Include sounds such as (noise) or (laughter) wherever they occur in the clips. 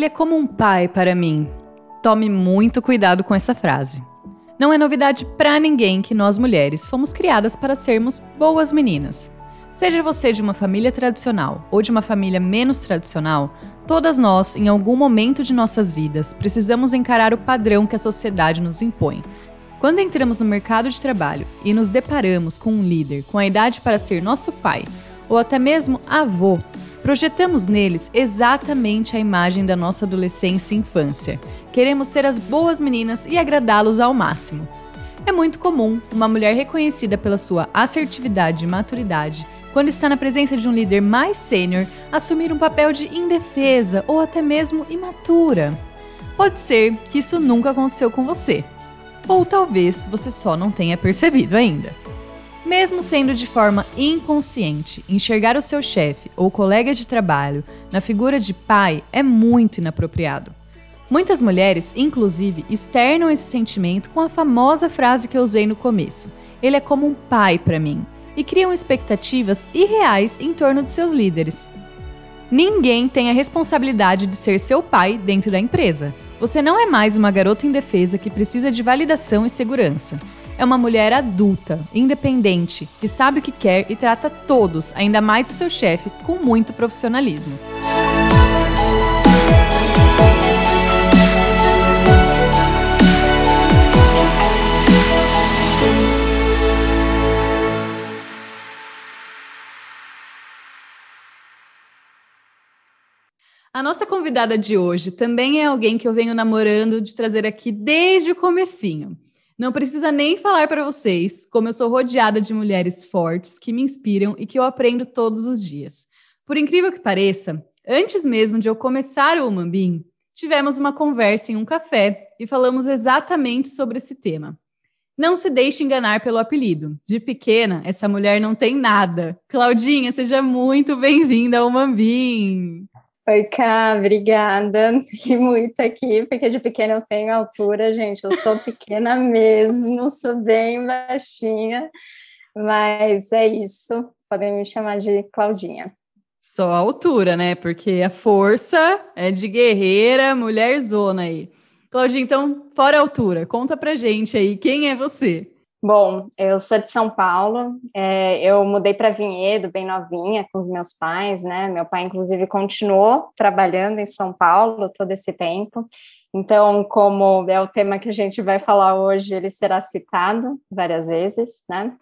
Ele é como um pai para mim. Tome muito cuidado com essa frase. Não é novidade para ninguém que nós mulheres fomos criadas para sermos boas meninas. Seja você de uma família tradicional ou de uma família menos tradicional, todas nós, em algum momento de nossas vidas, precisamos encarar o padrão que a sociedade nos impõe. Quando entramos no mercado de trabalho e nos deparamos com um líder com a idade para ser nosso pai, ou até mesmo avô, Projetamos neles exatamente a imagem da nossa adolescência e infância. Queremos ser as boas meninas e agradá-los ao máximo. É muito comum uma mulher reconhecida pela sua assertividade e maturidade, quando está na presença de um líder mais sênior, assumir um papel de indefesa ou até mesmo imatura. Pode ser que isso nunca aconteceu com você, ou talvez você só não tenha percebido ainda. Mesmo sendo de forma inconsciente, enxergar o seu chefe ou colegas de trabalho na figura de pai é muito inapropriado. Muitas mulheres, inclusive, externam esse sentimento com a famosa frase que eu usei no começo: ele é como um pai para mim, e criam expectativas irreais em torno de seus líderes. Ninguém tem a responsabilidade de ser seu pai dentro da empresa. Você não é mais uma garota indefesa que precisa de validação e segurança é uma mulher adulta, independente, que sabe o que quer e trata todos, ainda mais o seu chefe, com muito profissionalismo. A nossa convidada de hoje também é alguém que eu venho namorando de trazer aqui desde o comecinho. Não precisa nem falar para vocês como eu sou rodeada de mulheres fortes que me inspiram e que eu aprendo todos os dias. Por incrível que pareça, antes mesmo de eu começar o Umambim, tivemos uma conversa em um café e falamos exatamente sobre esse tema. Não se deixe enganar pelo apelido. De pequena, essa mulher não tem nada. Claudinha, seja muito bem-vinda ao Mambim. Oi, Cá, obrigada. (laughs) E muito aqui, porque de pequena eu tenho altura, gente. Eu sou pequena mesmo, sou bem baixinha, mas é isso. Podem me chamar de Claudinha. Só a altura, né? Porque a força é de guerreira, mulher zona aí. Claudinha, então, fora a altura, conta pra gente aí, quem é você? Bom, eu sou de São Paulo, é, eu mudei para Vinhedo bem novinha com os meus pais, né? Meu pai, inclusive, continuou trabalhando em São Paulo todo esse tempo. Então, como é o tema que a gente vai falar hoje, ele será citado várias vezes, né?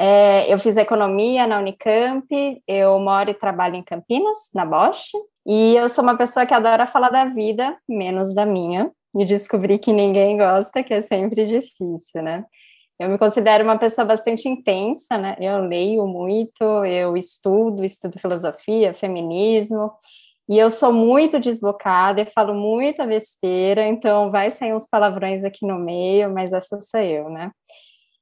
É, eu fiz economia na Unicamp, eu moro e trabalho em Campinas, na Bosch, e eu sou uma pessoa que adora falar da vida, menos da minha, e descobri que ninguém gosta, que é sempre difícil, né? Eu me considero uma pessoa bastante intensa, né? Eu leio muito, eu estudo, estudo filosofia, feminismo, e eu sou muito desbocada e falo muita besteira, então vai sair uns palavrões aqui no meio, mas essa sou eu, né?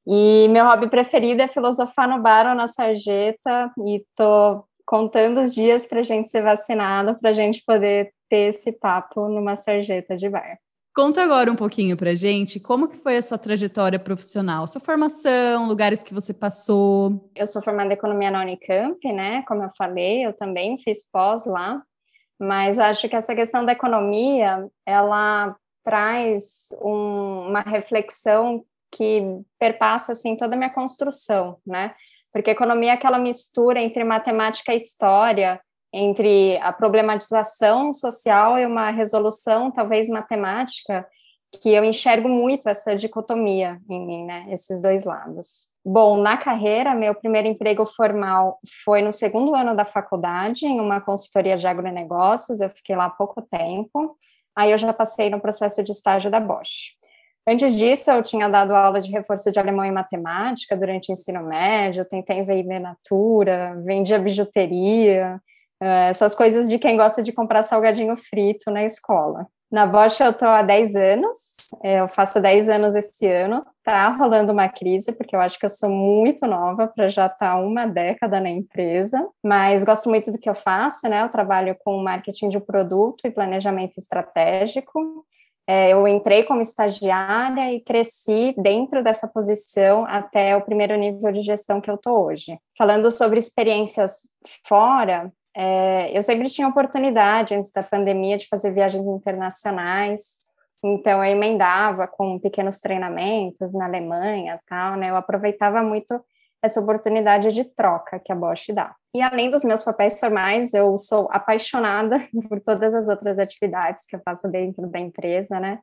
E meu hobby preferido é filosofar no bar ou na sarjeta, e tô contando os dias para a gente ser vacinado, para a gente poder ter esse papo numa sarjeta de bar. Conta agora um pouquinho pra gente como que foi a sua trajetória profissional, sua formação, lugares que você passou. Eu sou formada em economia na Unicamp, né? Como eu falei, eu também fiz pós lá, mas acho que essa questão da economia, ela traz um, uma reflexão que perpassa assim toda a minha construção, né? Porque economia é aquela mistura entre matemática e história, entre a problematização social e uma resolução, talvez matemática, que eu enxergo muito essa dicotomia em mim, né? Esses dois lados. Bom, na carreira, meu primeiro emprego formal foi no segundo ano da faculdade, em uma consultoria de agronegócios, eu fiquei lá há pouco tempo. Aí eu já passei no processo de estágio da Bosch. Antes disso, eu tinha dado aula de reforço de alemão e matemática durante o ensino médio, tentei vender natura, vendia bijuteria, essas coisas de quem gosta de comprar salgadinho frito na escola. Na Bosch eu estou há 10 anos, é, eu faço 10 anos esse ano, tá rolando uma crise, porque eu acho que eu sou muito nova para já estar tá uma década na empresa, mas gosto muito do que eu faço, né? Eu trabalho com marketing de produto e planejamento estratégico. É, eu entrei como estagiária e cresci dentro dessa posição até o primeiro nível de gestão que eu estou hoje. Falando sobre experiências fora, É, eu sempre tinha oportunidade, antes da pandemia, de fazer viagens internacionais, então eu emendava com pequenos treinamentos na Alemanha, tal, né? Eu aproveitava muito essa oportunidade de troca que a Bosch dá. E além dos meus papéis formais, eu sou apaixonada (laughs) por todas as outras atividades que eu faço dentro da empresa, né?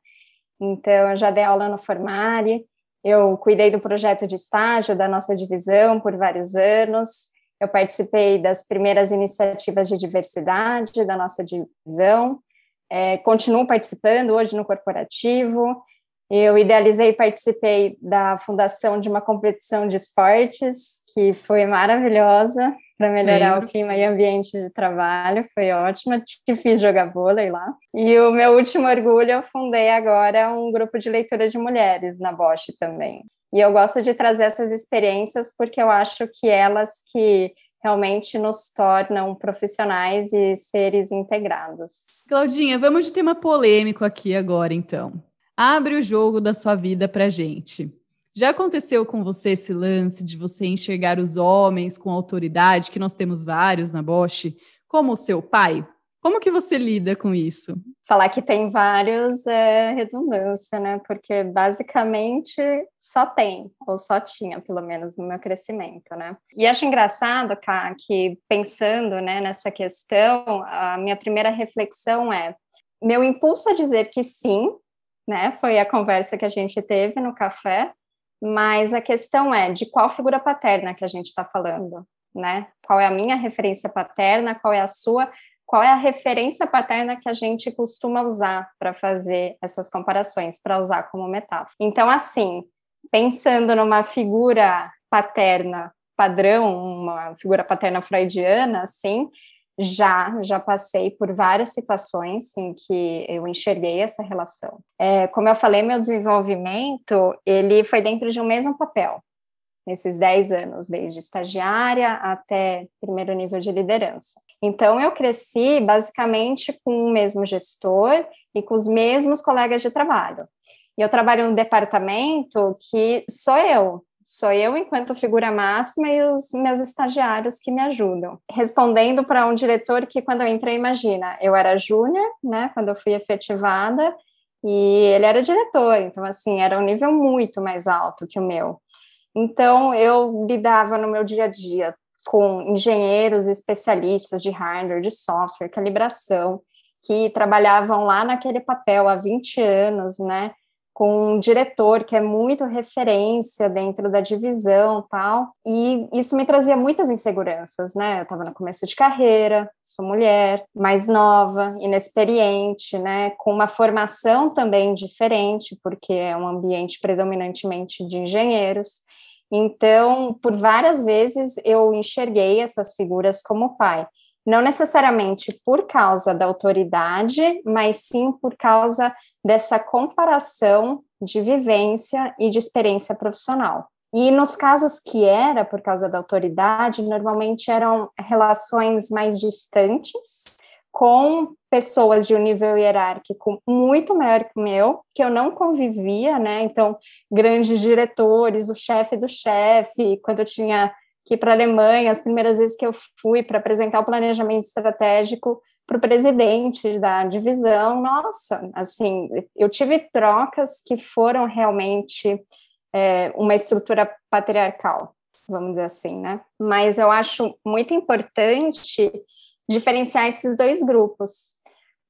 Então, eu já dei aula no Formare, eu cuidei do projeto de estágio da nossa divisão por vários anos, eu participei das primeiras iniciativas de diversidade da nossa divisão, é, continuo participando hoje no corporativo, eu idealizei e participei da fundação de uma competição de esportes, que foi maravilhosa para melhorar Lembro. o clima e ambiente de trabalho, foi ótima. Te fiz jogar vôlei lá. E o meu último orgulho, eu fundei agora um grupo de leitura de mulheres na Bosch também. E eu gosto de trazer essas experiências porque eu acho que elas que realmente nos tornam profissionais e seres integrados. Claudinha, vamos de tema polêmico aqui agora, então. Abre o jogo da sua vida para gente. Já aconteceu com você esse lance de você enxergar os homens com autoridade, que nós temos vários na Bosch, como o seu pai? Como que você lida com isso? Falar que tem vários é redundância, né? Porque basicamente só tem, ou só tinha, pelo menos no meu crescimento, né? E acho engraçado, Ká, que pensando né, nessa questão, a minha primeira reflexão é: meu impulso a dizer que sim né? Foi a conversa que a gente teve no café, mas a questão é de qual figura paterna que a gente está falando, né? Qual é a minha referência paterna, qual é a sua, qual é a referência paterna que a gente costuma usar para fazer essas comparações, para usar como metáfora. Então, assim, pensando numa figura paterna padrão, uma figura paterna freudiana, assim, já, já passei por várias situações em que eu enxerguei essa relação. É, como eu falei, meu desenvolvimento, ele foi dentro de um mesmo papel, nesses 10 anos, desde estagiária até primeiro nível de liderança. Então, eu cresci basicamente com o mesmo gestor e com os mesmos colegas de trabalho. E eu trabalho num departamento que sou eu, Sou eu enquanto figura máxima e os meus estagiários que me ajudam. Respondendo para um diretor que, quando eu entrei, imagina, eu era júnior, né, quando eu fui efetivada, e ele era diretor, então, assim, era um nível muito mais alto que o meu. Então, eu lidava no meu dia a dia com engenheiros especialistas de hardware, de software, calibração, que trabalhavam lá naquele papel há 20 anos, né? com um diretor que é muito referência dentro da divisão tal, e isso me trazia muitas inseguranças, né? Eu estava no começo de carreira, sou mulher, mais nova, inexperiente, né? Com uma formação também diferente, porque é um ambiente predominantemente de engenheiros. Então, por várias vezes eu enxerguei essas figuras como pai não necessariamente por causa da autoridade, mas sim por causa dessa comparação de vivência e de experiência profissional. E nos casos que era por causa da autoridade, normalmente eram relações mais distantes, com pessoas de um nível hierárquico muito maior que o meu, que eu não convivia, né? Então, grandes diretores, o chefe do chefe, quando eu tinha que ir para a Alemanha, as primeiras vezes que eu fui para apresentar o planejamento estratégico, para o presidente da divisão, nossa, assim, eu tive trocas que foram realmente é, uma estrutura patriarcal, vamos dizer assim, né? Mas eu acho muito importante diferenciar esses dois grupos,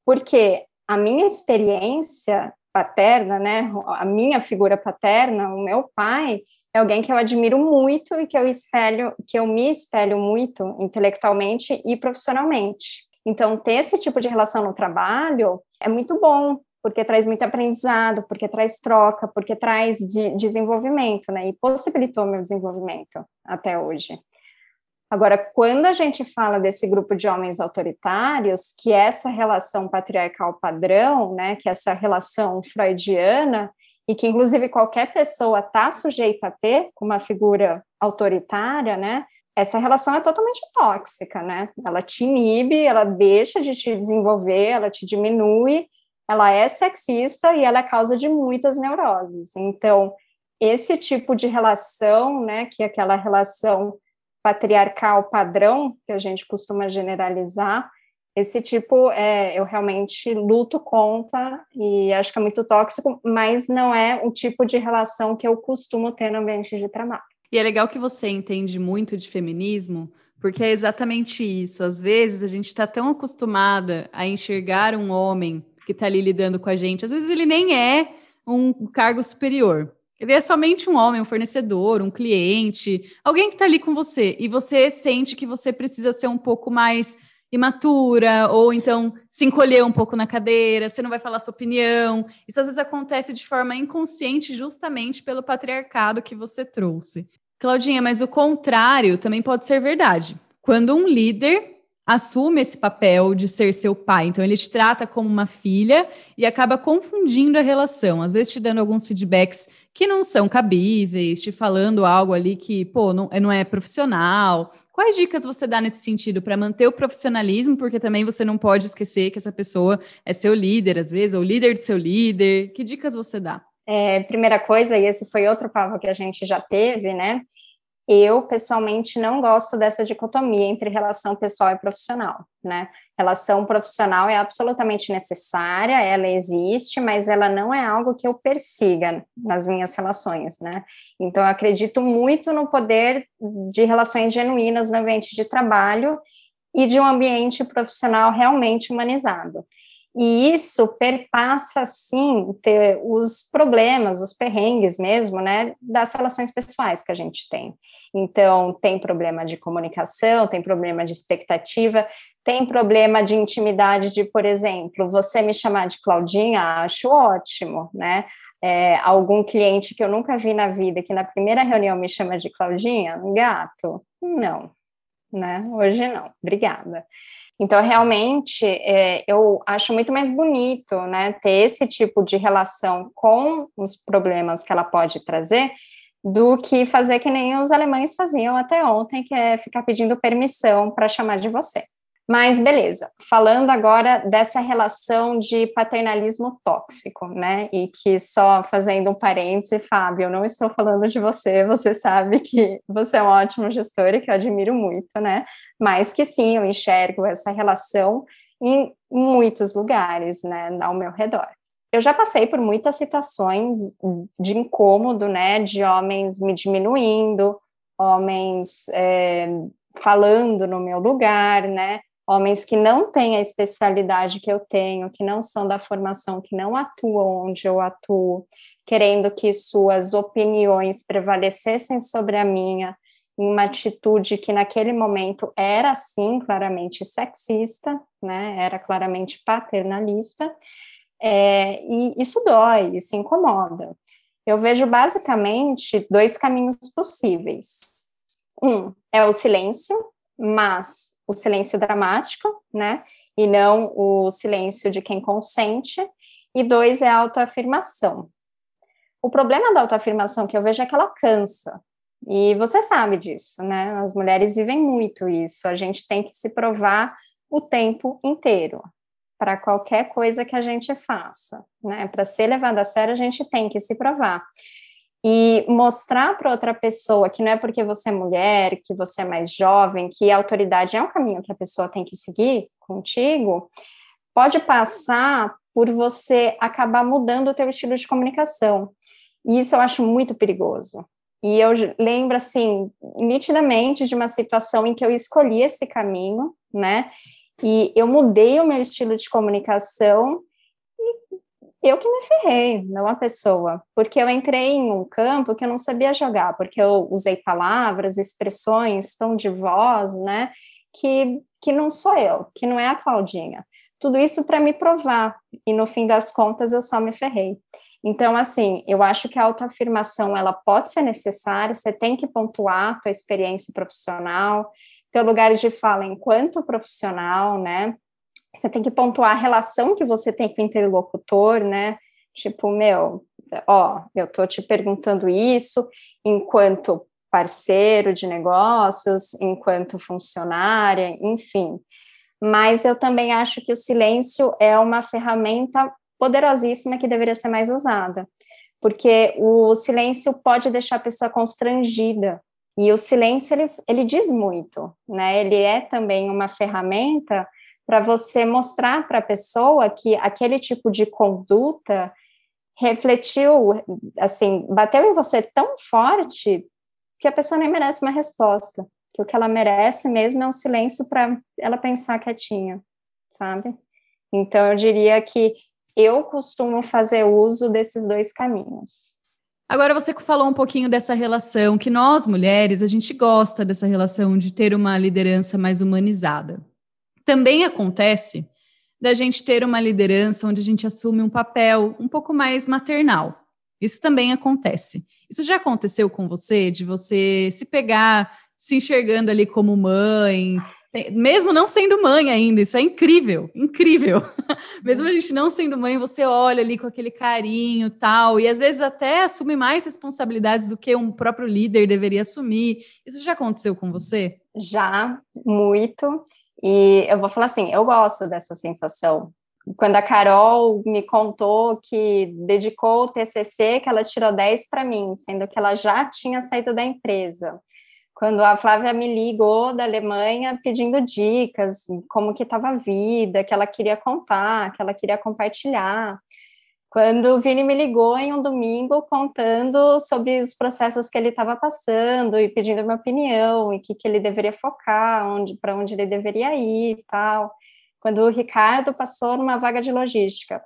porque a minha experiência paterna, né, a minha figura paterna, o meu pai, é alguém que eu admiro muito e que eu espelho, que eu me espelho muito intelectualmente e profissionalmente. Então, ter esse tipo de relação no trabalho é muito bom, porque traz muito aprendizado, porque traz troca, porque traz de desenvolvimento, né? E possibilitou meu desenvolvimento até hoje. Agora, quando a gente fala desse grupo de homens autoritários, que é essa relação patriarcal padrão, né, que é essa relação freudiana, e que inclusive qualquer pessoa está sujeita a ter com uma figura autoritária, né, essa relação é totalmente tóxica, né? Ela te inibe, ela deixa de te desenvolver, ela te diminui, ela é sexista e ela é causa de muitas neuroses. Então, esse tipo de relação, né, que é aquela relação patriarcal padrão, que a gente costuma generalizar, esse tipo é, eu realmente luto contra e acho que é muito tóxico, mas não é o tipo de relação que eu costumo ter no ambiente de trabalho. E é legal que você entende muito de feminismo, porque é exatamente isso. Às vezes a gente está tão acostumada a enxergar um homem que está ali lidando com a gente, às vezes ele nem é um cargo superior. Ele é somente um homem, um fornecedor, um cliente, alguém que está ali com você e você sente que você precisa ser um pouco mais imatura, ou então se encolher um pouco na cadeira, você não vai falar sua opinião. Isso às vezes acontece de forma inconsciente, justamente pelo patriarcado que você trouxe. Claudinha, mas o contrário também pode ser verdade. Quando um líder assume esse papel de ser seu pai, então ele te trata como uma filha e acaba confundindo a relação, às vezes te dando alguns feedbacks que não são cabíveis, te falando algo ali que, pô, não, não é profissional. Quais dicas você dá nesse sentido para manter o profissionalismo? Porque também você não pode esquecer que essa pessoa é seu líder, às vezes, ou líder de seu líder. Que dicas você dá? É, primeira coisa, e esse foi outro papo que a gente já teve, né? Eu, pessoalmente, não gosto dessa dicotomia entre relação pessoal e profissional, né? Relação profissional é absolutamente necessária, ela existe, mas ela não é algo que eu persiga nas minhas relações, né? Então, eu acredito muito no poder de relações genuínas no ambiente de trabalho e de um ambiente profissional realmente humanizado. E isso perpassa, sim, ter os problemas, os perrengues mesmo, né, das relações pessoais que a gente tem. Então, tem problema de comunicação, tem problema de expectativa, tem problema de intimidade de, por exemplo, você me chamar de Claudinha, acho ótimo, né? É, algum cliente que eu nunca vi na vida, que na primeira reunião me chama de Claudinha, gato, não, né? Hoje não, obrigada. Então, realmente, é, eu acho muito mais bonito, né, ter esse tipo de relação com os problemas que ela pode trazer, do que fazer que nem os alemães faziam até ontem, que é ficar pedindo permissão para chamar de você. Mas beleza, falando agora dessa relação de paternalismo tóxico, né? E que só fazendo um parêntese, Fábio, eu não estou falando de você, você sabe que você é um ótimo gestor e que eu admiro muito, né? Mas que sim, eu enxergo essa relação em muitos lugares, né, ao meu redor. Eu já passei por muitas situações de incômodo, né, de homens me diminuindo, homens é, falando no meu lugar, né, homens que não têm a especialidade que eu tenho, que não são da formação, que não atuam onde eu atuo, querendo que suas opiniões prevalecessem sobre a minha, em uma atitude que naquele momento era sim claramente sexista, né? Era claramente paternalista, é, e isso dói, isso incomoda. Eu vejo basicamente dois caminhos possíveis. Um é o silêncio, mas o silêncio dramático, né? E não o silêncio de quem consente. E dois é a autoafirmação. O problema da autoafirmação que eu vejo é que ela cansa. E você sabe disso, né? As mulheres vivem muito isso. A gente tem que se provar o tempo inteiro para qualquer coisa que a gente faça, né? Para ser levada a sério, a gente tem que se provar e mostrar para outra pessoa que não é porque você é mulher, que você é mais jovem, que a autoridade é um caminho que a pessoa tem que seguir contigo, pode passar por você acabar mudando o teu estilo de comunicação. E isso eu acho muito perigoso. E eu lembro, assim, nitidamente de uma situação em que eu escolhi esse caminho, né? E eu mudei o meu estilo de comunicação eu que me ferrei, não a pessoa, porque eu entrei em um campo que eu não sabia jogar, porque eu usei palavras, expressões, tom de voz, né, que, que não sou eu, que não é a Claudinha. Tudo isso para me provar, e no fim das contas eu só me ferrei. Então, assim, eu acho que a autoafirmação, ela pode ser necessária, você tem que pontuar a tua experiência profissional, ter lugares de fala enquanto profissional, né, você tem que pontuar a relação que você tem com o interlocutor, né? Tipo, meu, ó, eu tô te perguntando isso enquanto parceiro de negócios, enquanto funcionária, enfim. Mas eu também acho que o silêncio é uma ferramenta poderosíssima que deveria ser mais usada, porque o silêncio pode deixar a pessoa constrangida E o silêncio, ele, ele diz muito, né? Ele é também uma ferramenta para você mostrar para a pessoa que aquele tipo de conduta refletiu, assim, bateu em você tão forte que a pessoa nem merece uma resposta. Que o que ela merece mesmo é um silêncio para ela pensar quietinha, sabe? Então, eu diria que eu costumo fazer uso desses dois caminhos. Agora você falou um pouquinho dessa relação que nós mulheres a gente gosta dessa relação de ter uma liderança mais humanizada. Também acontece da gente ter uma liderança onde a gente assume um papel um pouco mais maternal. Isso também acontece. Isso já aconteceu com você, de você se pegar se enxergando ali como mãe, mesmo não sendo mãe ainda, isso é incrível, incrível. (laughs) mesmo a gente não sendo mãe, você olha ali com aquele carinho tal, e às vezes até assume mais responsabilidades do que um próprio líder deveria assumir. Isso já aconteceu com você? Já, muito. E eu vou falar assim, eu gosto dessa sensação. Quando a Carol me contou que dedicou o TCC, que ela tirou 10 para mim, sendo que ela já tinha saído da empresa. Quando a Flávia me ligou da Alemanha pedindo dicas, como que estava a vida, que ela queria contar, que ela queria compartilhar. Quando o Vini me ligou em um domingo contando sobre os processos que ele estava passando e pedindo minha opinião e que, que ele deveria focar, onde para onde ele deveria ir e tal. Quando o Ricardo passou numa vaga de logística.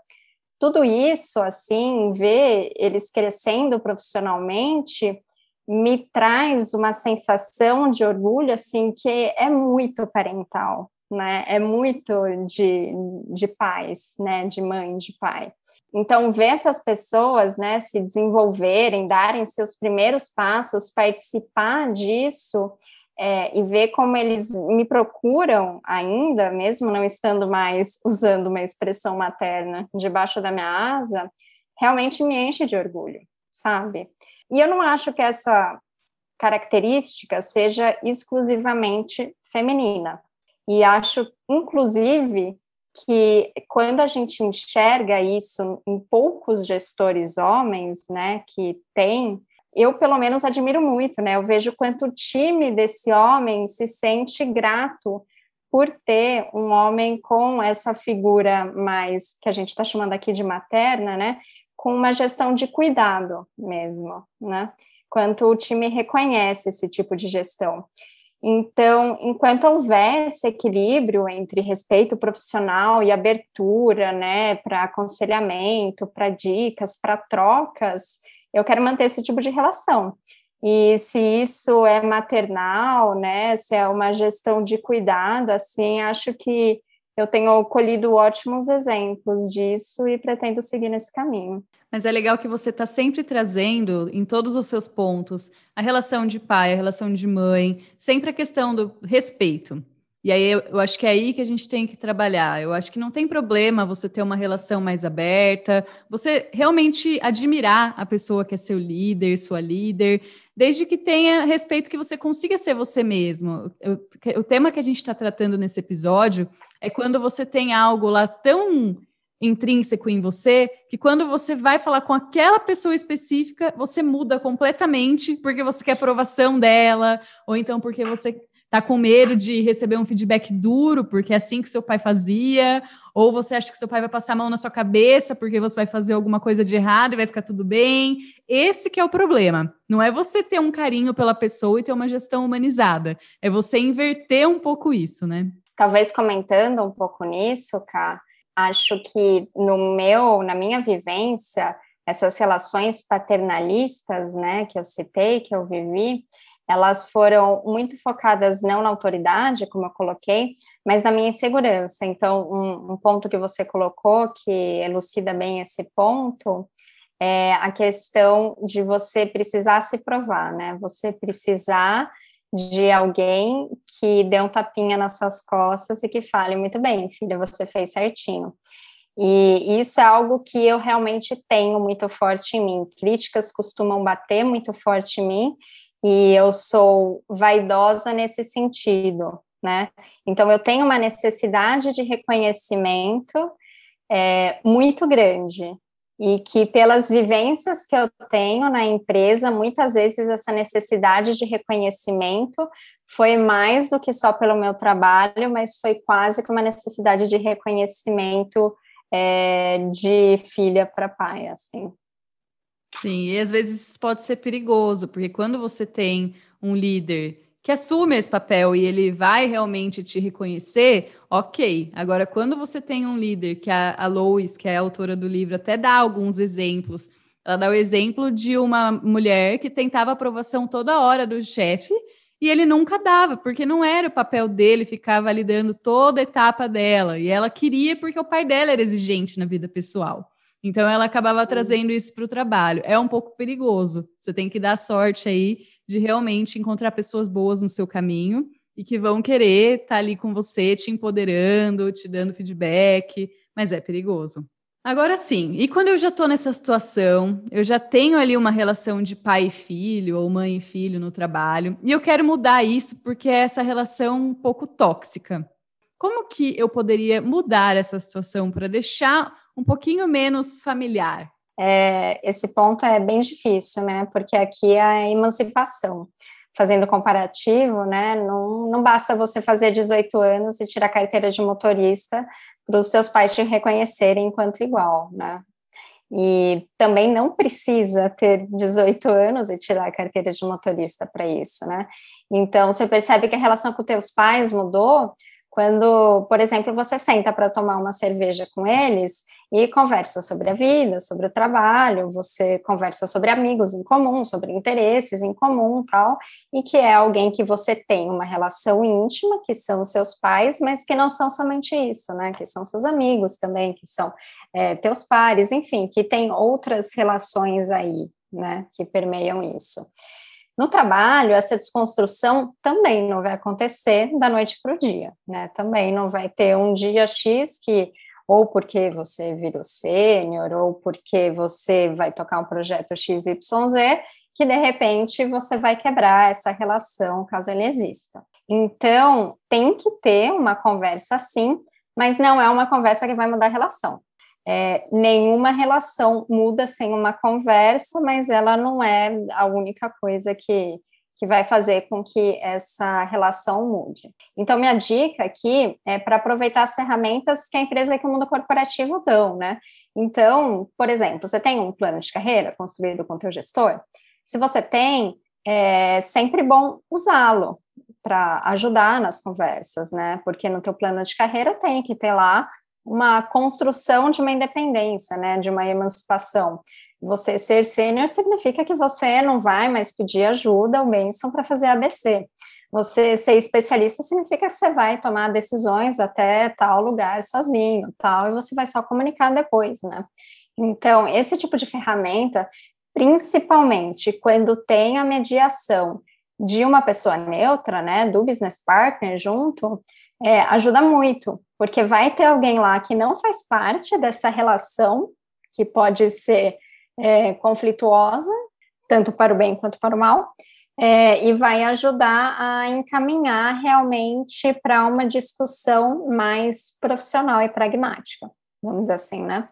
Tudo isso, assim, ver eles crescendo profissionalmente, me traz uma sensação de orgulho, assim, que é muito parental, né? É muito de, de pais, né? De mãe, de pai. Então, ver essas pessoas né, se desenvolverem, darem seus primeiros passos, participar disso é, e ver como eles me procuram ainda, mesmo não estando mais (laughs) usando uma expressão materna debaixo da minha asa, realmente me enche de orgulho, sabe? E eu não acho que essa característica seja exclusivamente feminina. E acho, inclusive, que quando a gente enxerga isso em poucos gestores homens, né, que tem, eu pelo menos admiro muito, né? Eu vejo quanto o time desse homem se sente grato por ter um homem com essa figura mais que a gente está chamando aqui de materna, né? Com uma gestão de cuidado mesmo, né? Quanto o time reconhece esse tipo de gestão. Então, enquanto houver esse equilíbrio entre respeito profissional e abertura, né, para aconselhamento, para dicas, para trocas, eu quero manter esse tipo de relação. E se isso é maternal, né, se é uma gestão de cuidado, assim, acho que eu tenho colhido ótimos exemplos disso e pretendo seguir nesse caminho. Mas é legal que você está sempre trazendo em todos os seus pontos a relação de pai, a relação de mãe, sempre a questão do respeito. E aí eu, eu, acho que é aí que a gente tem que trabalhar. Eu acho que não tem problema você ter uma relação mais aberta, você realmente admirar a pessoa que é seu líder, sua líder, desde que tenha respeito que você consiga ser você mesmo. Eu, o tema que a gente está tratando nesse episódio é quando você tem algo lá tão intrínseco em você, que quando você vai falar com aquela pessoa específica, você muda completamente porque você quer aprovação dela, ou então porque você tá com medo de receber um feedback duro, porque é assim que seu pai fazia, ou você acha que seu pai vai passar a mão na sua cabeça porque você vai fazer alguma coisa de errado e vai ficar tudo bem. Esse que é o problema. Não é você ter um carinho pela pessoa e ter uma gestão humanizada, é você inverter um pouco isso, né? Talvez comentando um pouco nisso, Ká, acho que no meu, na minha vivência, essas relações paternalistas, né, que eu citei, que eu vivi, elas foram muito focadas não na autoridade, como eu coloquei, mas na minha insegurança. Então, um, um ponto que você colocou, que elucida bem esse ponto, é a questão de você precisar se provar, né? Você precisar de alguém que dê um tapinha nas suas costas e que fale muito bem, filha, você fez certinho. E isso é algo que eu realmente tenho muito forte em mim. Críticas costumam bater muito forte em mim e eu sou vaidosa nesse sentido, né? Então eu tenho uma necessidade de reconhecimento é, muito grande. E que pelas vivências que eu tenho na empresa, muitas vezes essa necessidade de reconhecimento foi mais do que só pelo meu trabalho, mas foi quase que uma necessidade de reconhecimento é, de filha para pai, assim. Sim, e às vezes isso pode ser perigoso, porque quando você tem um líder que assume esse papel e ele vai realmente te reconhecer, ok. Agora, quando você tem um líder, que a, a Lois, que é a autora do livro, até dá alguns exemplos. Ela dá o exemplo de uma mulher que tentava aprovação toda hora do chefe e ele nunca dava, porque não era o papel dele ficar validando toda a etapa dela. E ela queria porque o pai dela era exigente na vida pessoal. Então ela acabava Sim. trazendo isso para o trabalho. É um pouco perigoso. Você tem que dar sorte aí de realmente encontrar pessoas boas no seu caminho e que vão querer estar tá ali com você, te empoderando, te dando feedback, mas é perigoso. Agora sim, e quando eu já estou nessa situação, eu já tenho ali uma relação de pai e filho, ou mãe e filho no trabalho, e eu quero mudar isso porque é essa relação um pouco tóxica. Como que eu poderia mudar essa situação para deixar um pouquinho menos familiar? É, esse ponto é bem difícil, né? Porque aqui é a emancipação. Fazendo comparativo, né? Não, não basta você fazer 18 anos e tirar carteira de motorista para os seus pais te reconhecerem enquanto igual, né? E também não precisa ter 18 anos e tirar a carteira de motorista para isso, né? Então, você percebe que a relação com teus pais mudou quando, por exemplo, você senta para tomar uma cerveja com eles e conversa sobre a vida, sobre o trabalho, você conversa sobre amigos em comum, sobre interesses em comum, tal, e que é alguém que você tem uma relação íntima, que são seus pais, mas que não são somente isso, né? Que são seus amigos também, que são é, teus pares, enfim, que tem outras relações aí, né? Que permeiam isso. No trabalho, essa desconstrução também não vai acontecer da noite para o dia, né? Também não vai ter um dia X que, ou porque você virou sênior, ou porque você vai tocar um projeto XYZ, que de repente você vai quebrar essa relação caso ele exista. Então, tem que ter uma conversa sim, mas não é uma conversa que vai mudar a relação. É, nenhuma relação muda sem uma conversa, mas ela não é a única coisa que, que vai fazer com que essa relação mude. Então, minha dica aqui é para aproveitar as ferramentas que a empresa e que o mundo corporativo dão, né? Então, por exemplo, você tem um plano de carreira construído com o teu gestor? Se você tem, é sempre bom usá-lo para ajudar nas conversas, né? Porque no teu plano de carreira tem que ter lá uma construção de uma independência, né, de uma emancipação. Você ser sênior significa que você não vai mais pedir ajuda ou bênção para fazer ABC. Você ser especialista significa que você vai tomar decisões até tal lugar sozinho, tal, e você vai só comunicar depois, né? Então, esse tipo de ferramenta, principalmente quando tem a mediação de uma pessoa neutra, né, do business partner junto, é, ajuda muito, porque vai ter alguém lá que não faz parte dessa relação, que pode ser é, conflituosa, tanto para o bem quanto para o mal, é, e vai ajudar a encaminhar realmente para uma discussão mais profissional e pragmática, vamos dizer assim, né?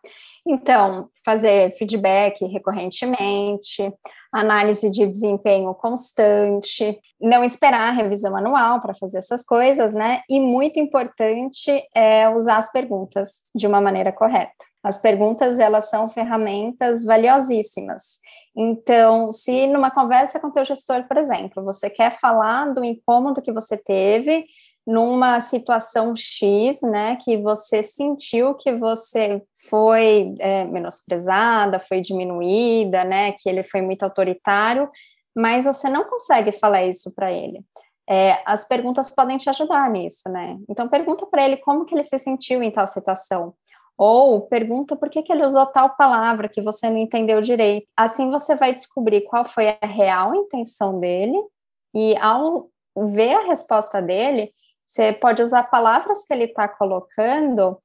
Então, fazer feedback recorrentemente, análise de desempenho constante, não esperar a revisão anual para fazer essas coisas, né? E muito importante é usar as perguntas de uma maneira correta. As perguntas, elas são ferramentas valiosíssimas. Então, se numa conversa com teu gestor, por exemplo, você quer falar do incômodo que você teve numa situação X, né, que você sentiu que você foi é, menosprezada, foi diminuída, né, que ele foi muito autoritário, mas você não consegue falar isso para ele. É, as perguntas podem te ajudar nisso, né? Então pergunta para ele como que ele se sentiu em tal situação. Ou pergunta por que, que ele usou tal palavra que você não entendeu direito. Assim você vai descobrir qual foi a real intenção dele, e ao ver a resposta dele, você pode usar palavras que ele está colocando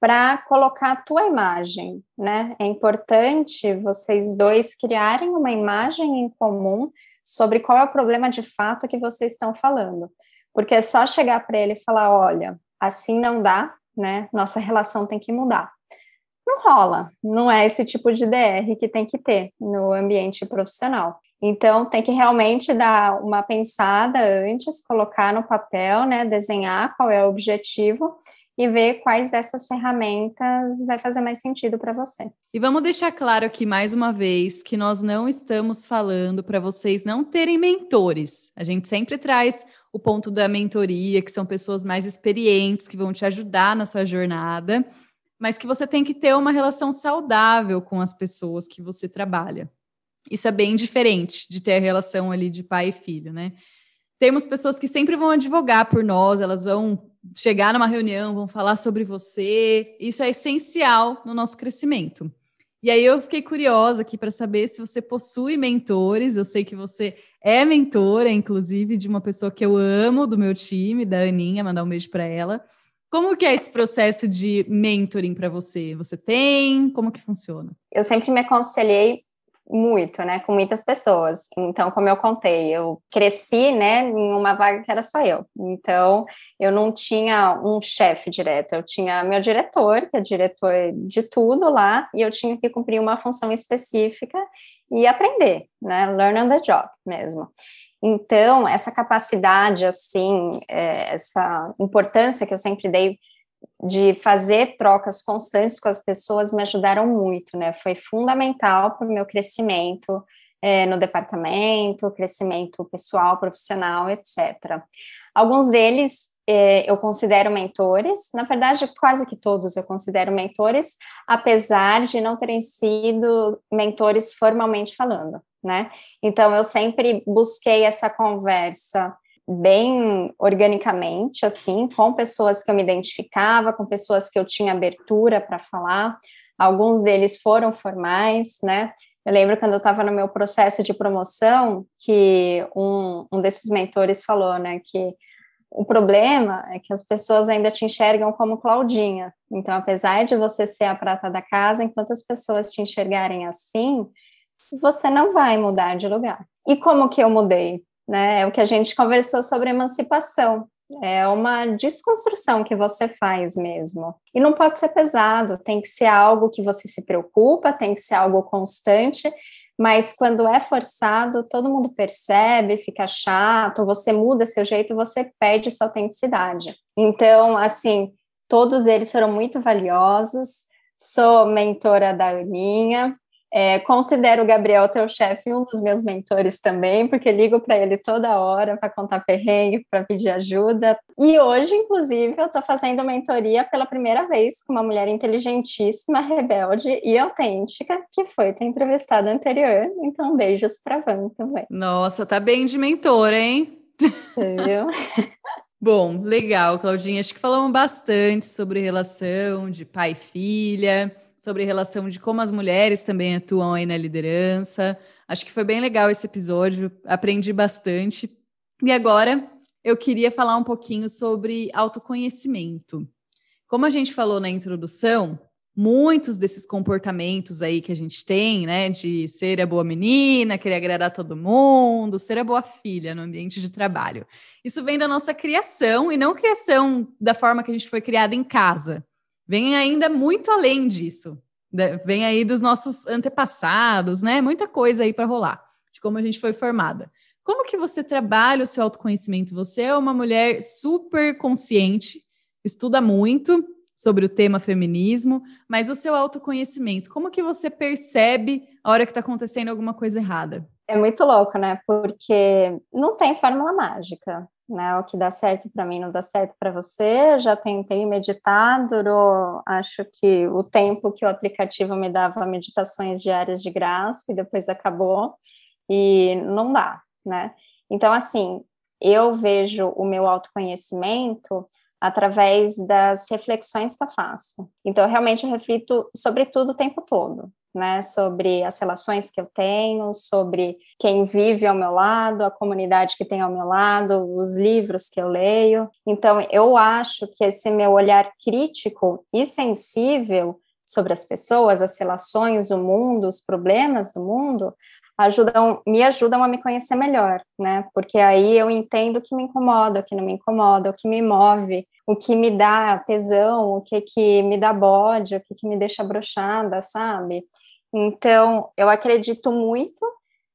para colocar a tua imagem, né? É importante vocês dois criarem uma imagem em comum sobre qual é o problema de fato que vocês estão falando. Porque é só chegar para ele e falar, olha, assim não dá, né? Nossa relação tem que mudar. não rola, não é esse tipo de DR que tem que ter no ambiente profissional. Então, tem que realmente dar uma pensada antes, colocar no papel, né, desenhar qual é o objetivo e ver quais dessas ferramentas vai fazer mais sentido para você. E vamos deixar claro aqui mais uma vez que nós não estamos falando para vocês não terem mentores. A gente sempre traz o ponto da mentoria, que são pessoas mais experientes que vão te ajudar na sua jornada, mas que você tem que ter uma relação saudável com as pessoas que você trabalha. Isso é bem diferente de ter a relação ali de pai e filho, né? Temos pessoas que sempre vão advogar por nós, elas vão chegar numa reunião, vão falar sobre você. Isso é essencial no nosso crescimento. E aí eu fiquei curiosa aqui para saber se você possui mentores. Eu sei que você é mentora, inclusive, de uma pessoa que eu amo do meu time, da Aninha, mandar um beijo para ela. Como que é esse processo de mentoring para você? Você tem? Como que funciona? Eu sempre me aconselhei muito, né, com muitas pessoas. Então, como eu contei, eu cresci, né, em uma vaga que era só eu. Então, eu não tinha um chefe direto, eu tinha meu diretor, que é diretor de tudo lá, e eu tinha que cumprir uma função específica e aprender, né, learn on the job mesmo. Então, essa capacidade, assim, é, essa importância que eu sempre dei de fazer trocas constantes com as pessoas me ajudaram muito, né? Foi fundamental para o meu crescimento é, no departamento, crescimento pessoal, profissional, etc. Alguns deles é, eu considero mentores, na verdade, quase que todos eu considero mentores, apesar de não terem sido mentores formalmente falando, né? Então, eu sempre busquei essa conversa bem organicamente, assim, com pessoas que eu me identificava, com pessoas que eu tinha abertura para falar. Alguns deles foram formais, né? Eu lembro quando eu estava no meu processo de promoção que um, um desses mentores falou, né, que o problema é que as pessoas ainda te enxergam como Claudinha. Então, apesar de você ser a prata da casa, enquanto as pessoas te enxergarem assim, você não vai mudar de lugar. E como que eu mudei? Né? É o que a gente conversou sobre emancipação. É uma desconstrução que você faz mesmo. E não pode ser pesado, tem que ser algo que você se preocupa, tem que ser algo constante, mas quando é forçado, todo mundo percebe, fica chato, você muda seu jeito, você perde sua autenticidade. Então, assim, todos eles foram muito valiosos. Sou mentora da Aninha, é, considero o Gabriel teu chefe um dos meus mentores também, porque ligo para ele toda hora para contar perrengue, para pedir ajuda. E hoje, inclusive, eu estou fazendo mentoria pela primeira vez com uma mulher inteligentíssima, rebelde e autêntica, que foi ter entrevistado anterior. Então, beijos para Van também. Nossa, tá bem de mentora, hein? Você viu? (laughs) Bom, legal, Claudinha. Acho que falamos bastante sobre relação de pai e filha sobre relação de como as mulheres também atuam aí na liderança. Acho que foi bem legal esse episódio, aprendi bastante. E agora eu queria falar um pouquinho sobre autoconhecimento. Como a gente falou na introdução, muitos desses comportamentos aí que a gente tem, né, de ser a boa menina, querer agradar todo mundo, ser a boa filha no ambiente de trabalho. Isso vem da nossa criação e não criação da forma que a gente foi criada em casa vem ainda muito além disso. Né? Vem aí dos nossos antepassados, né? Muita coisa aí para rolar, de como a gente foi formada. Como que você trabalha o seu autoconhecimento? Você é uma mulher super consciente, estuda muito sobre o tema feminismo, mas o seu autoconhecimento, como que você percebe a hora que está acontecendo alguma coisa errada? É muito louco, né? Porque não tem fórmula mágica né? O que dá certo para mim não dá certo para você. Já tentei meditar, durou, acho que o tempo que o aplicativo me dava meditações diárias de graça e depois acabou e não dá, né? Então, assim, eu vejo o meu autoconhecimento através das reflexões que eu faço. Então, realmente eu reflito sobre tudo o tempo todo né, sobre as relações que eu tenho, sobre quem vive ao meu lado, a comunidade que tem ao meu lado, os livros que eu leio. Então, eu acho que esse meu olhar crítico e sensível sobre as pessoas, as relações, o mundo, os problemas do mundo, ajudam, me ajudam a me conhecer melhor, né? Porque aí eu entendo o que me incomoda, o que não me incomoda, o que me move, o que me dá tesão, o que que me dá bode, o que que me deixa brochada, sabe? Então, eu acredito muito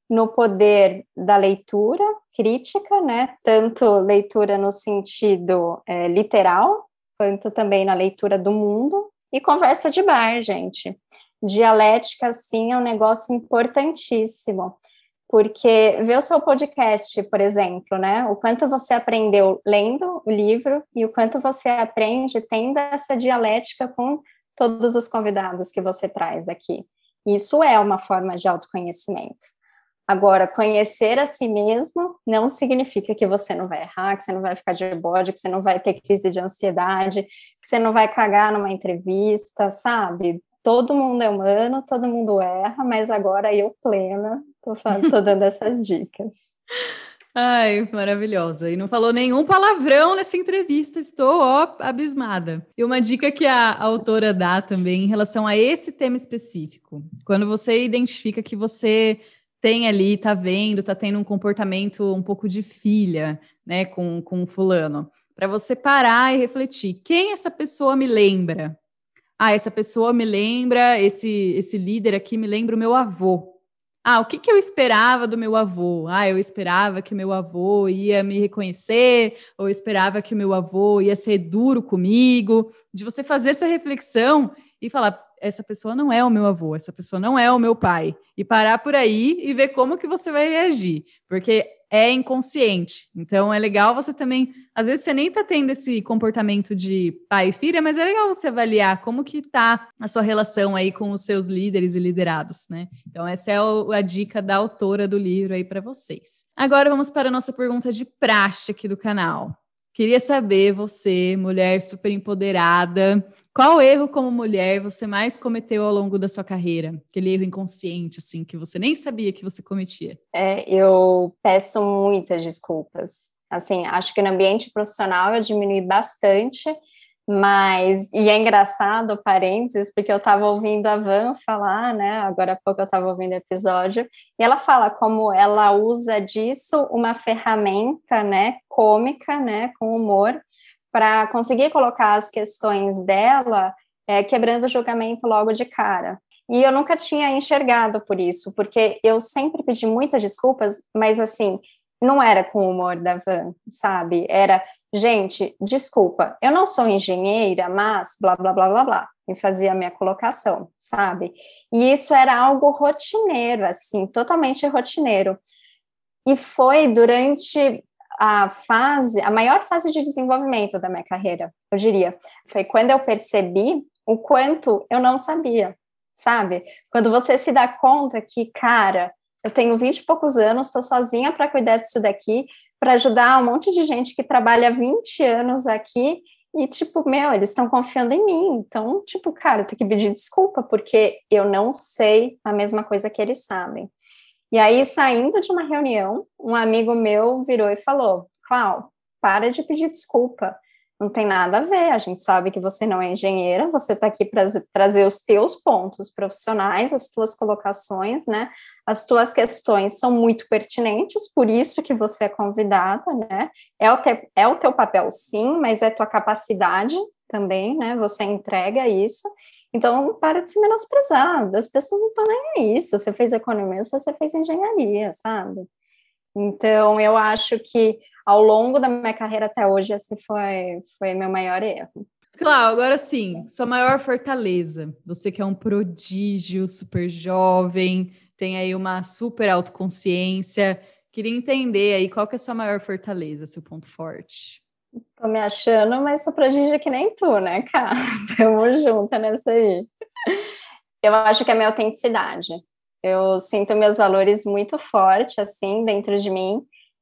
no poder da leitura crítica, né? Tanto leitura no sentido é, literal, quanto também na leitura do mundo. E conversa de bar, gente. Dialética, sim, é um negócio importantíssimo. Porque ver o seu podcast, por exemplo, né? O quanto você aprendeu lendo o livro e o quanto você aprende tendo essa dialética com todos os convidados que você traz aqui. Isso é uma forma de autoconhecimento. Agora, conhecer a si mesmo não significa que você não vai errar, que você não vai ficar de bode, que você não vai ter crise de ansiedade, que você não vai cagar numa entrevista, sabe? Todo mundo é humano, todo mundo erra, mas agora eu plena tô, falando, tô dando essas dicas. (laughs) Ai, maravilhosa. E não falou nenhum palavrão nessa entrevista, estou ó, abismada. E uma dica que a autora dá também em relação a esse tema específico. Quando você identifica que você tem ali, tá vendo, tá tendo um comportamento um pouco de filha, né, com, com fulano, para você parar e refletir, quem essa pessoa me lembra? Ah, essa pessoa me lembra, esse, esse líder aqui me lembra o meu avô. Ah, o que, que eu esperava do meu avô? Ah, eu esperava que meu avô ia me reconhecer, ou eu esperava que meu avô ia ser duro comigo. De você fazer essa reflexão e falar, essa pessoa não é o meu avô, essa pessoa não é o meu pai. E parar por aí e ver como que você vai reagir. Porque é inconsciente. Então é legal você também, às vezes você nem tá tendo esse comportamento de pai e filha, mas é legal você avaliar como que tá a sua relação aí com os seus líderes e liderados, né? Então essa é a dica da autora do livro aí para vocês. Agora vamos para a nossa pergunta de praxe aqui do canal. Queria saber, você, mulher super empoderada, qual erro como mulher você mais cometeu ao longo da sua carreira? Aquele erro inconsciente, assim, que você nem sabia que você cometia. É, eu peço muitas desculpas. Assim, acho que no ambiente profissional eu diminui bastante mas, e é engraçado, parênteses, porque eu estava ouvindo a Van falar, né? Agora há pouco eu estava ouvindo o episódio, e ela fala como ela usa disso uma ferramenta, né, cômica, né, com humor, para conseguir colocar as questões dela é, quebrando o julgamento logo de cara. E eu nunca tinha enxergado por isso, porque eu sempre pedi muitas desculpas, mas assim, não era com o humor da Van, sabe? Era gente, desculpa, eu não sou engenheira, mas blá, blá, blá, blá, blá, e fazia a minha colocação, sabe? E isso era algo rotineiro, assim, totalmente rotineiro. E foi durante a fase, a maior fase de desenvolvimento da minha carreira, eu diria. Foi quando eu percebi o quanto eu não sabia, sabe? Quando você se dá conta que, cara, eu tenho vinte e poucos anos, estou sozinha para cuidar disso daqui, para ajudar um monte de gente que trabalha 20 anos aqui e, tipo, meu, eles estão confiando em mim. Então, tipo, cara, eu tenho que pedir desculpa, porque eu não sei a mesma coisa que eles sabem. E aí, saindo de uma reunião, um amigo meu virou e falou: Clau, para de pedir desculpa. Não tem nada a ver, a gente sabe que você não é engenheira, você está aqui para trazer os teus pontos profissionais, as tuas colocações, né? as tuas questões são muito pertinentes, por isso que você é convidada, né? É o, te, é o teu papel, sim, mas é tua capacidade também, né? Você entrega isso. Então, para de se menosprezar. As pessoas não estão nem aí se você fez economia, se você fez engenharia, sabe? Então, eu acho que ao longo da minha carreira até hoje, esse foi, foi meu maior erro. Claro, agora sim, sua maior fortaleza. Você que é um prodígio, super jovem, tem aí uma super autoconsciência. Queria entender aí qual que é a sua maior fortaleza, seu ponto forte. Tô me achando, mas sou prodígio que nem tu, né, cara? (laughs) Tamo junto nessa aí. Eu acho que é a minha autenticidade. Eu sinto meus valores muito forte, assim, dentro de mim.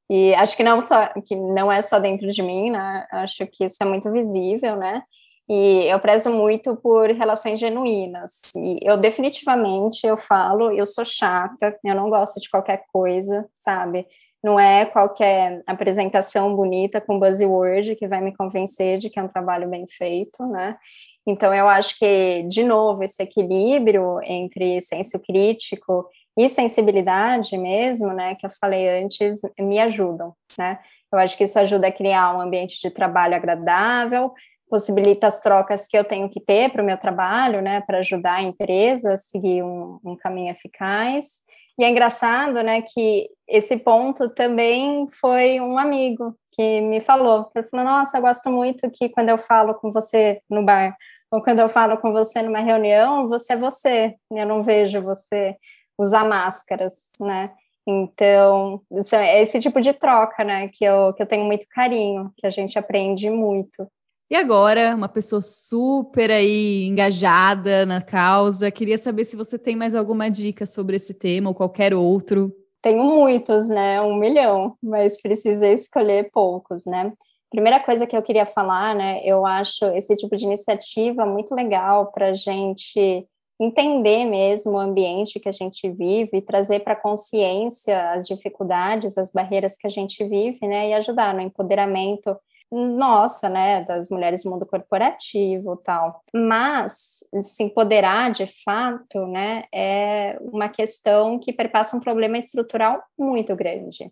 E acho que não só que não é só dentro de mim, né? Acho que isso é muito visível, né? E eu prezo muito por relações genuínas. E eu definitivamente eu falo, eu sou chata, eu não gosto de qualquer coisa, sabe? Não é qualquer apresentação bonita com buzzword que vai me convencer de que é um trabalho bem feito, né? Então eu acho que de novo esse equilíbrio entre senso crítico e sensibilidade mesmo, né, que eu falei antes, me ajudam, né? Eu acho que isso ajuda a criar um ambiente de trabalho agradável, possibilita as trocas que eu tenho que ter para o meu trabalho, né, para ajudar a empresa a seguir um, um caminho eficaz. E é engraçado, né, que esse ponto também foi um amigo que me falou. Ele falou: Nossa, eu gosto muito que quando eu falo com você no bar, ou quando eu falo com você numa reunião, você é você. Eu não vejo você usar máscaras, né? Então, é esse tipo de troca, né, que eu, que eu tenho muito carinho, que a gente aprende muito. E agora, uma pessoa super aí engajada na causa, queria saber se você tem mais alguma dica sobre esse tema ou qualquer outro. Tenho muitos, né? Um milhão, mas precisei escolher poucos, né? Primeira coisa que eu queria falar, né? Eu acho esse tipo de iniciativa muito legal para a gente entender mesmo o ambiente que a gente vive, trazer para consciência as dificuldades, as barreiras que a gente vive, né? E ajudar no empoderamento nossa, né, das mulheres do mundo corporativo tal. Mas se empoderar de fato, né, é uma questão que perpassa um problema estrutural muito grande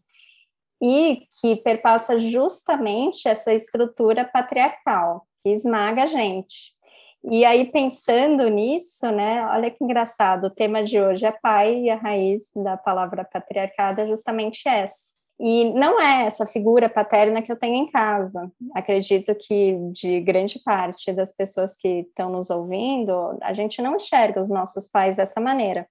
e que perpassa justamente essa estrutura patriarcal que esmaga a gente. E aí, pensando nisso, né, olha que engraçado, o tema de hoje é pai e a raiz da palavra patriarcado é justamente essa e não é essa figura paterna que eu tenho em casa. Acredito que de grande parte das pessoas que estão nos ouvindo, a gente não enxerga os nossos pais dessa maneira.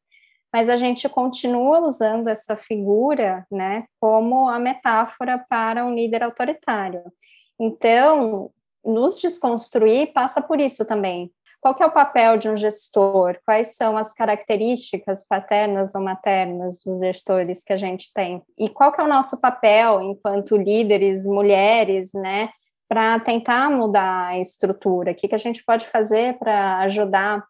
Mas a gente continua usando essa figura, né, como a metáfora para um líder autoritário. Então, nos desconstruir passa por isso também, qual é o papel de um gestor? Quais são as características paternas ou maternas dos gestores que a gente tem? E qual é o nosso papel enquanto líderes, mulheres, né, para tentar mudar a estrutura? O que, que a gente pode fazer para ajudar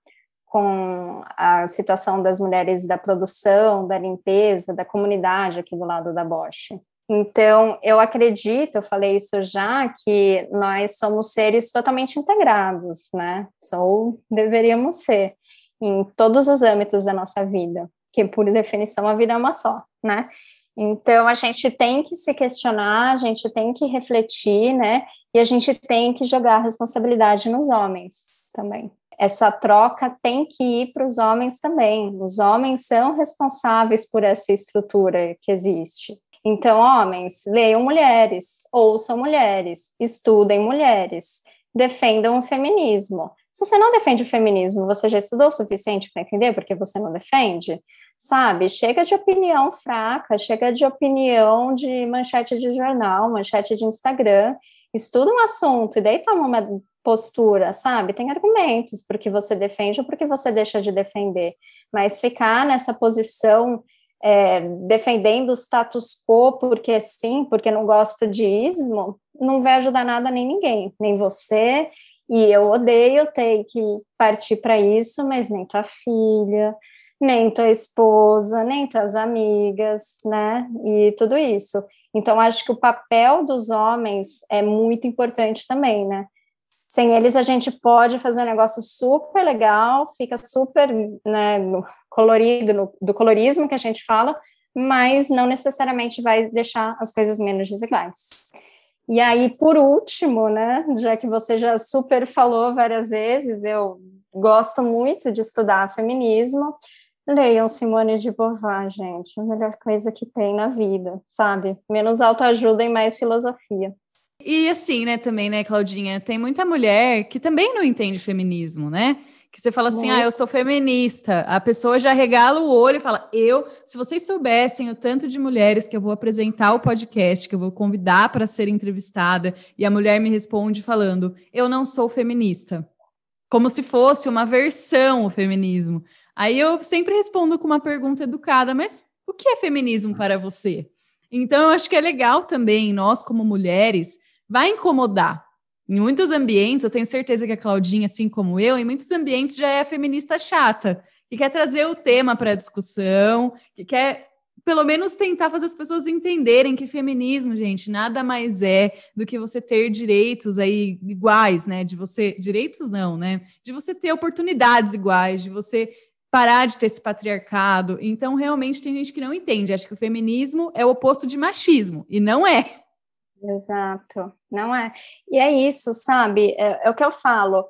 com a situação das mulheres da produção, da limpeza, da comunidade aqui do lado da Bosch? Então, eu acredito, eu falei isso já, que nós somos seres totalmente integrados, né? Ou deveríamos ser, em todos os âmbitos da nossa vida, que por definição a vida é uma só, né? Então, a gente tem que se questionar, a gente tem que refletir, né? E a gente tem que jogar a responsabilidade nos homens também. Essa troca tem que ir para os homens também. Os homens são responsáveis por essa estrutura que existe. Então, homens, leiam mulheres, ouçam mulheres, estudem mulheres, defendam o feminismo. Se você não defende o feminismo, você já estudou o suficiente para entender porque você não defende? Sabe? Chega de opinião fraca, chega de opinião de manchete de jornal, manchete de Instagram. Estuda um assunto e daí toma uma postura, sabe? Tem argumentos porque você defende ou porque você deixa de defender. Mas ficar nessa posição é, defendendo o status quo porque sim, porque não gosto de ismo, não vai ajudar nada nem ninguém, nem você. E eu odeio ter que partir para isso, mas nem tua filha, nem tua esposa, nem tuas amigas, né? E tudo isso. Então, acho que o papel dos homens é muito importante também, né? Sem eles, a gente pode fazer um negócio super legal, fica super né, colorido, no, do colorismo que a gente fala, mas não necessariamente vai deixar as coisas menos desiguais. E aí, por último, né, já que você já super falou várias vezes, eu gosto muito de estudar feminismo. Leiam Simone de Beauvoir, gente, a melhor coisa que tem na vida, sabe? Menos autoajuda e mais filosofia. E assim, né, também, né, Claudinha, tem muita mulher que também não entende feminismo, né? Que você fala assim, ah, eu sou feminista. A pessoa já regala o olho e fala, eu, se vocês soubessem o tanto de mulheres que eu vou apresentar o podcast, que eu vou convidar para ser entrevistada, e a mulher me responde falando, eu não sou feminista. Como se fosse uma versão o feminismo. Aí eu sempre respondo com uma pergunta educada, mas o que é feminismo para você? Então, eu acho que é legal também, nós como mulheres, vai incomodar. Em muitos ambientes, eu tenho certeza que a Claudinha, assim como eu, em muitos ambientes já é a feminista chata, que quer trazer o tema para a discussão, que quer pelo menos tentar fazer as pessoas entenderem que feminismo, gente, nada mais é do que você ter direitos aí iguais, né? De você direitos não, né? De você ter oportunidades iguais, de você parar de ter esse patriarcado. Então, realmente, tem gente que não entende. Acha que o feminismo é o oposto de machismo, e não é. Exato, não é. E é isso, sabe? É, é o que eu falo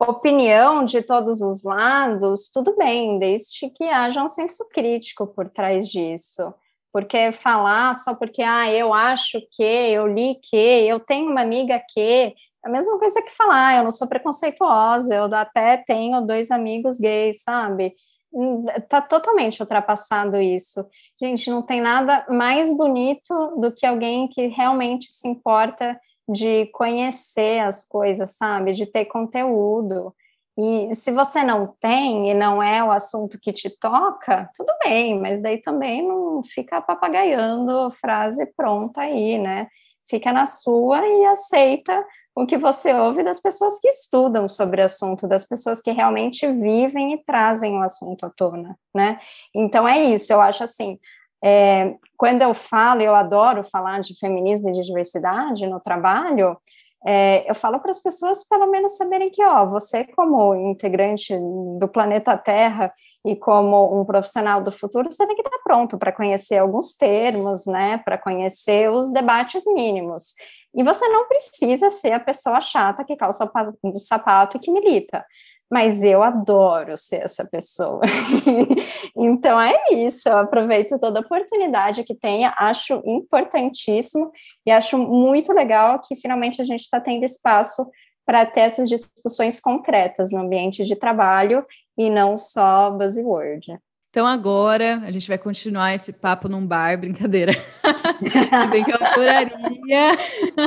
opinião de todos os lados, tudo bem, desde que haja um senso crítico por trás disso. Porque falar só porque, ah, eu acho que, eu li que, eu tenho uma amiga que, é a mesma coisa que falar, eu não sou preconceituosa, eu até tenho dois amigos gays, sabe? Hum, tá totalmente ultrapassado isso. Gente, não tem nada mais bonito do que alguém que realmente se importa de conhecer as coisas, sabe? De ter conteúdo. E se você não tem e não é o assunto que te toca, tudo bem, mas daí também não fica papagaiando frase pronta aí, né? Fica na sua e aceita o que você ouve das pessoas que estudam sobre o assunto, das pessoas que realmente vivem e trazem o assunto à tona, né? Então é isso, eu acho assim, é, quando eu falo, eu adoro falar de feminismo e de diversidade no trabalho, é, eu falo para as pessoas pelo menos saberem que, ó, você como integrante do planeta Terra e como um profissional do futuro, você tem que estar pronto para conhecer alguns termos, né, para conhecer os debates mínimos. E você não precisa ser a pessoa chata que calça o sapato e que milita mas eu adoro ser essa pessoa. (laughs) então é isso, eu aproveito toda oportunidade que tenha, acho importantíssimo e acho muito legal que finalmente a gente está tendo espaço para ter essas discussões concretas no ambiente de trabalho e não só buzzword. Então agora a gente vai continuar esse papo num bar, (laughs) brincadeira. Se bem que eu adoraria.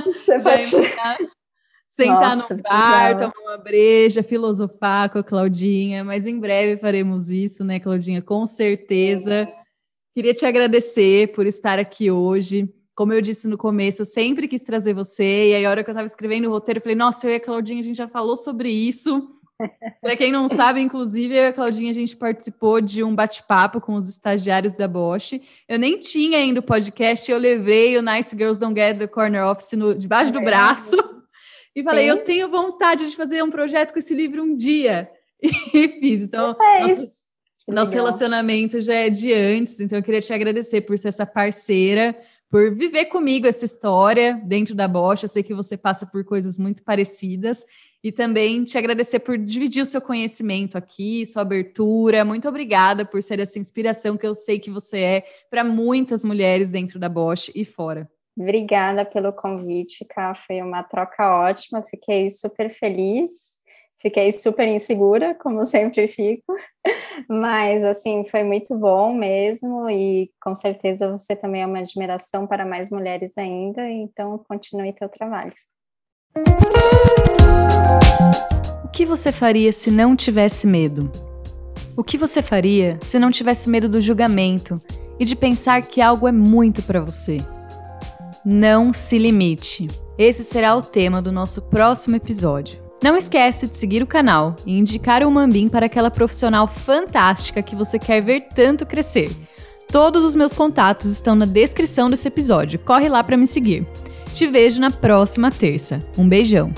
Você vai sentar Nossa, no bar, tomar uma breja, filosofar com a Claudinha, mas em breve faremos isso, né, Claudinha? Com certeza. Queria te agradecer por estar aqui hoje. Como eu disse no começo, eu sempre quis trazer você, e aí a hora que eu estava escrevendo o roteiro, eu falei, nossa, eu e a Claudinha, a gente já falou sobre isso. Para quem não sabe, inclusive, eu e a Claudinha, a gente participou de um bate-papo com os estagiários da Bosch. Eu nem tinha ainda o podcast, eu levei o Nice Girls Don't Get the Corner Office no, debaixo do é braço. E falei, Sim. eu tenho vontade de fazer um projeto com esse livro um dia. (laughs) E fiz. Então, nosso, nosso relacionamento já é de antes. Então, eu queria te agradecer por ser essa parceira, por viver comigo essa história dentro da Bosch. Eu sei que você passa por coisas muito parecidas. E também te agradecer por dividir o seu conhecimento aqui, sua abertura. Muito obrigada por ser essa inspiração que eu sei que você é para muitas mulheres dentro da Bosch e fora. Obrigada pelo convite, Cá. Foi uma troca ótima. Fiquei super feliz. Fiquei super insegura, como (laughs) sempre fico, mas assim foi muito bom mesmo e com certeza você também é uma admiração para mais mulheres ainda. Então continue teu trabalho. O que você faria se não tivesse medo? O que você faria se não tivesse medo do julgamento e de pensar que algo é muito para você? Não se limite. Esse será o tema do nosso próximo episódio. Não esquece de seguir o canal e indicar o Mambim para aquela profissional fantástica que você quer ver tanto crescer. Todos os meus contatos estão na descrição desse episódio. Corre lá para me seguir. Te vejo na próxima terça. Um beijão.